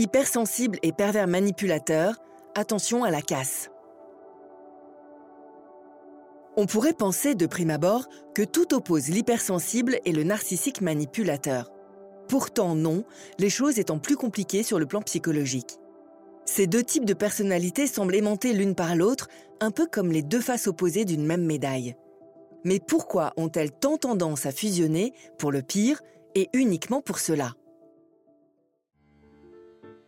Hypersensible et pervers manipulateur, attention à la casse. On pourrait penser de prime abord que tout oppose l'hypersensible et le narcissique manipulateur. Pourtant non, les choses étant plus compliquées sur le plan psychologique. Ces deux types de personnalités semblent aimanter l'une par l'autre, un peu comme les deux faces opposées d'une même médaille. Mais pourquoi ont-elles tant tendance à fusionner pour le pire et uniquement pour cela?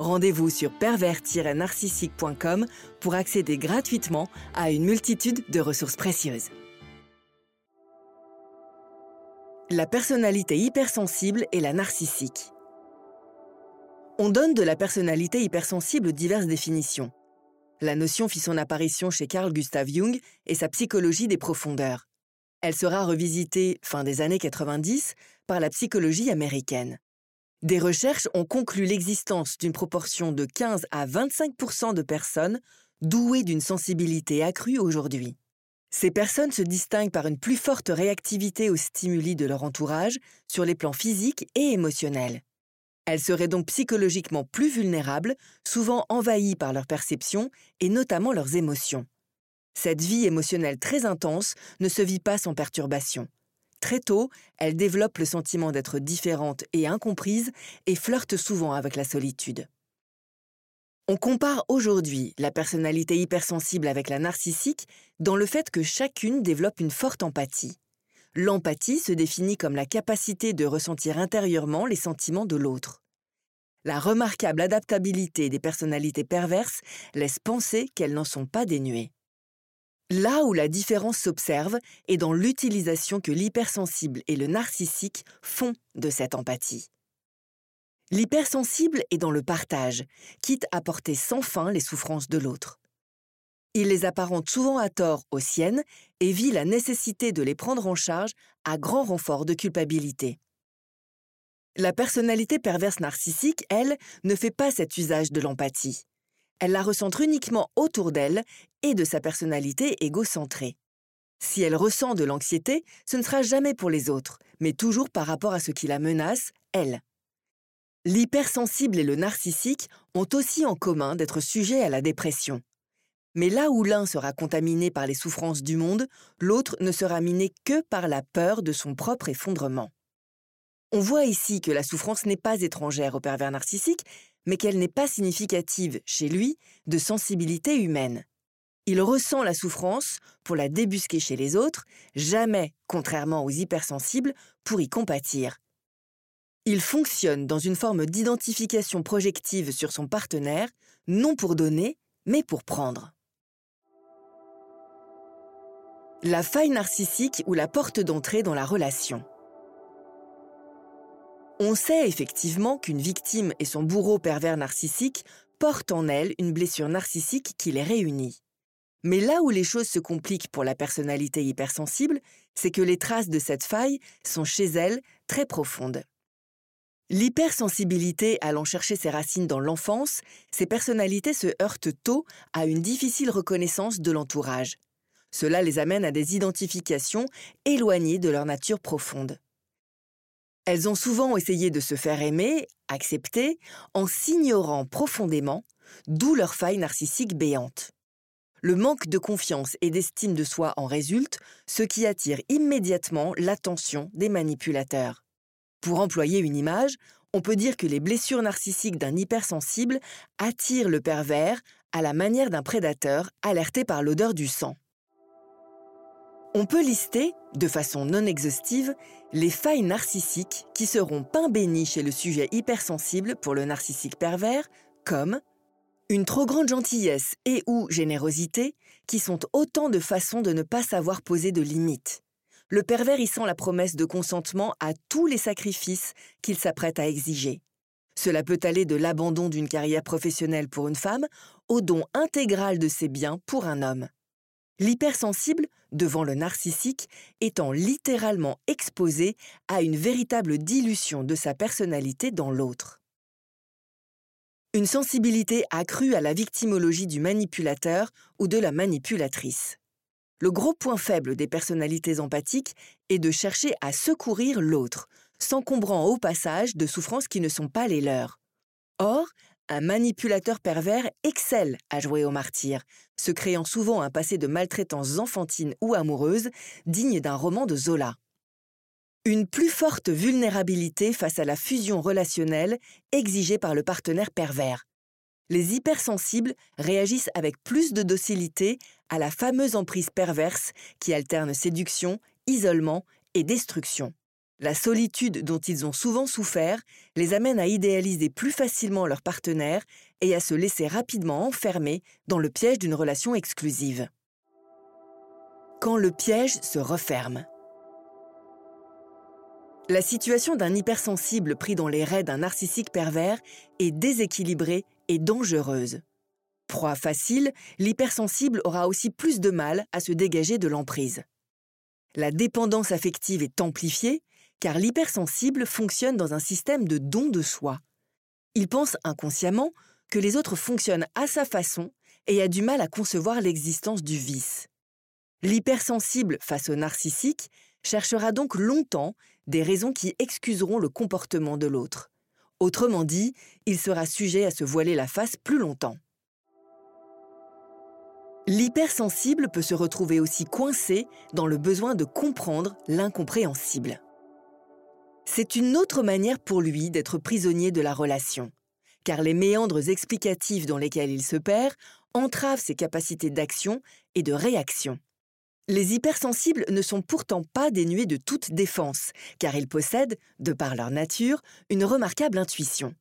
Rendez-vous sur pervers-narcissique.com pour accéder gratuitement à une multitude de ressources précieuses. La personnalité hypersensible et la narcissique. On donne de la personnalité hypersensible diverses définitions. La notion fit son apparition chez Carl Gustav Jung et sa psychologie des profondeurs. Elle sera revisitée fin des années 90 par la psychologie américaine. Des recherches ont conclu l'existence d'une proportion de 15 à 25% de personnes douées d'une sensibilité accrue aujourd'hui. Ces personnes se distinguent par une plus forte réactivité aux stimuli de leur entourage sur les plans physiques et émotionnels. Elles seraient donc psychologiquement plus vulnérables, souvent envahies par leurs perceptions et notamment leurs émotions. Cette vie émotionnelle très intense ne se vit pas sans perturbation. Très tôt, elles développent le sentiment d'être différentes et incomprises et flirtent souvent avec la solitude. On compare aujourd'hui la personnalité hypersensible avec la narcissique dans le fait que chacune développe une forte empathie. L'empathie se définit comme la capacité de ressentir intérieurement les sentiments de l'autre. La remarquable adaptabilité des personnalités perverses laisse penser qu'elles n'en sont pas dénuées. Là où la différence s'observe est dans l'utilisation que l'hypersensible et le narcissique font de cette empathie. L'hypersensible est dans le partage, quitte à porter sans fin les souffrances de l'autre. Il les apparente souvent à tort aux siennes et vit la nécessité de les prendre en charge à grand renfort de culpabilité. La personnalité perverse narcissique, elle, ne fait pas cet usage de l'empathie. Elle la recentre uniquement autour d'elle et de sa personnalité égocentrée. Si elle ressent de l'anxiété, ce ne sera jamais pour les autres, mais toujours par rapport à ce qui la menace, elle. L'hypersensible et le narcissique ont aussi en commun d'être sujets à la dépression. Mais là où l'un sera contaminé par les souffrances du monde, l'autre ne sera miné que par la peur de son propre effondrement. On voit ici que la souffrance n'est pas étrangère au pervers narcissique, mais qu'elle n'est pas significative, chez lui, de sensibilité humaine. Il ressent la souffrance pour la débusquer chez les autres, jamais, contrairement aux hypersensibles, pour y compatir. Il fonctionne dans une forme d'identification projective sur son partenaire, non pour donner, mais pour prendre. La faille narcissique ou la porte d'entrée dans la relation. On sait effectivement qu'une victime et son bourreau pervers narcissique portent en elle une blessure narcissique qui les réunit. Mais là où les choses se compliquent pour la personnalité hypersensible, c'est que les traces de cette faille sont chez elle très profondes. L'hypersensibilité allant chercher ses racines dans l'enfance, ces personnalités se heurtent tôt à une difficile reconnaissance de l'entourage. Cela les amène à des identifications éloignées de leur nature profonde. Elles ont souvent essayé de se faire aimer, accepter, en s'ignorant profondément, d'où leur faille narcissique béante. Le manque de confiance et d'estime de soi en résulte, ce qui attire immédiatement l'attention des manipulateurs. Pour employer une image, on peut dire que les blessures narcissiques d'un hypersensible attirent le pervers à la manière d'un prédateur alerté par l'odeur du sang. On peut lister, de façon non exhaustive, les failles narcissiques qui seront pain béni chez le sujet hypersensible pour le narcissique pervers, comme une trop grande gentillesse et ou générosité, qui sont autant de façons de ne pas savoir poser de limites. Le pervers y sent la promesse de consentement à tous les sacrifices qu'il s'apprête à exiger. Cela peut aller de l'abandon d'une carrière professionnelle pour une femme au don intégral de ses biens pour un homme. L'hypersensible, devant le narcissique, étant littéralement exposé à une véritable dilution de sa personnalité dans l'autre. Une sensibilité accrue à la victimologie du manipulateur ou de la manipulatrice. Le gros point faible des personnalités empathiques est de chercher à secourir l'autre, s'encombrant au passage de souffrances qui ne sont pas les leurs. Or, un manipulateur pervers excelle à jouer au martyr, se créant souvent un passé de maltraitance enfantine ou amoureuse digne d'un roman de Zola. Une plus forte vulnérabilité face à la fusion relationnelle exigée par le partenaire pervers, les hypersensibles réagissent avec plus de docilité à la fameuse emprise perverse qui alterne séduction, isolement et destruction. La solitude dont ils ont souvent souffert les amène à idéaliser plus facilement leur partenaire et à se laisser rapidement enfermer dans le piège d'une relation exclusive. Quand le piège se referme. La situation d'un hypersensible pris dans les raies d'un narcissique pervers est déséquilibrée et dangereuse. Proie facile, l'hypersensible aura aussi plus de mal à se dégager de l'emprise. La dépendance affective est amplifiée car l'hypersensible fonctionne dans un système de don de soi. Il pense inconsciemment que les autres fonctionnent à sa façon et a du mal à concevoir l'existence du vice. L'hypersensible face au narcissique cherchera donc longtemps des raisons qui excuseront le comportement de l'autre. Autrement dit, il sera sujet à se voiler la face plus longtemps. L'hypersensible peut se retrouver aussi coincé dans le besoin de comprendre l'incompréhensible. C'est une autre manière pour lui d'être prisonnier de la relation, car les méandres explicatifs dans lesquels il se perd entravent ses capacités d'action et de réaction. Les hypersensibles ne sont pourtant pas dénués de toute défense, car ils possèdent, de par leur nature, une remarquable intuition.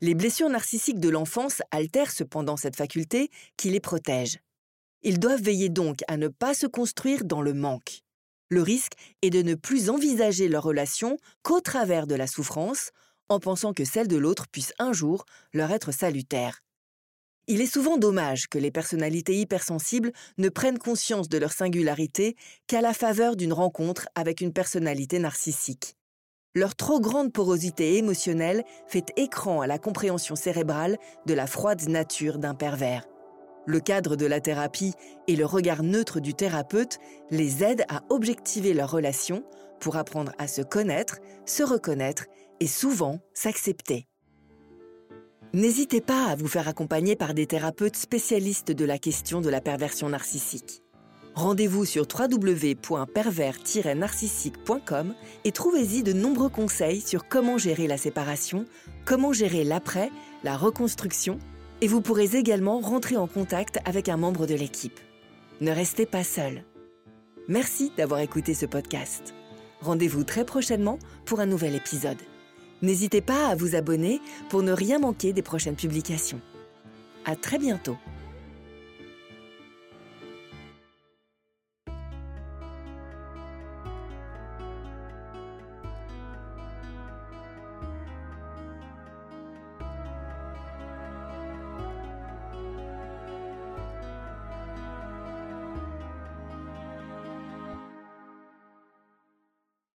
Les blessures narcissiques de l'enfance altèrent cependant cette faculté qui les protège. Ils doivent veiller donc à ne pas se construire dans le manque. Le risque est de ne plus envisager leur relation qu'au travers de la souffrance, en pensant que celle de l'autre puisse un jour leur être salutaire. Il est souvent dommage que les personnalités hypersensibles ne prennent conscience de leur singularité qu'à la faveur d'une rencontre avec une personnalité narcissique. Leur trop grande porosité émotionnelle fait écran à la compréhension cérébrale de la froide nature d'un pervers. Le cadre de la thérapie et le regard neutre du thérapeute les aident à objectiver leur relation pour apprendre à se connaître, se reconnaître et souvent s'accepter. N'hésitez pas à vous faire accompagner par des thérapeutes spécialistes de la question de la perversion narcissique. Rendez-vous sur www.pervers-narcissique.com et trouvez-y de nombreux conseils sur comment gérer la séparation, comment gérer l'après, la reconstruction, et vous pourrez également rentrer en contact avec un membre de l'équipe. Ne restez pas seul. Merci d'avoir écouté ce podcast. Rendez-vous très prochainement pour un nouvel épisode. N'hésitez pas à vous abonner pour ne rien manquer des prochaines publications. À très bientôt.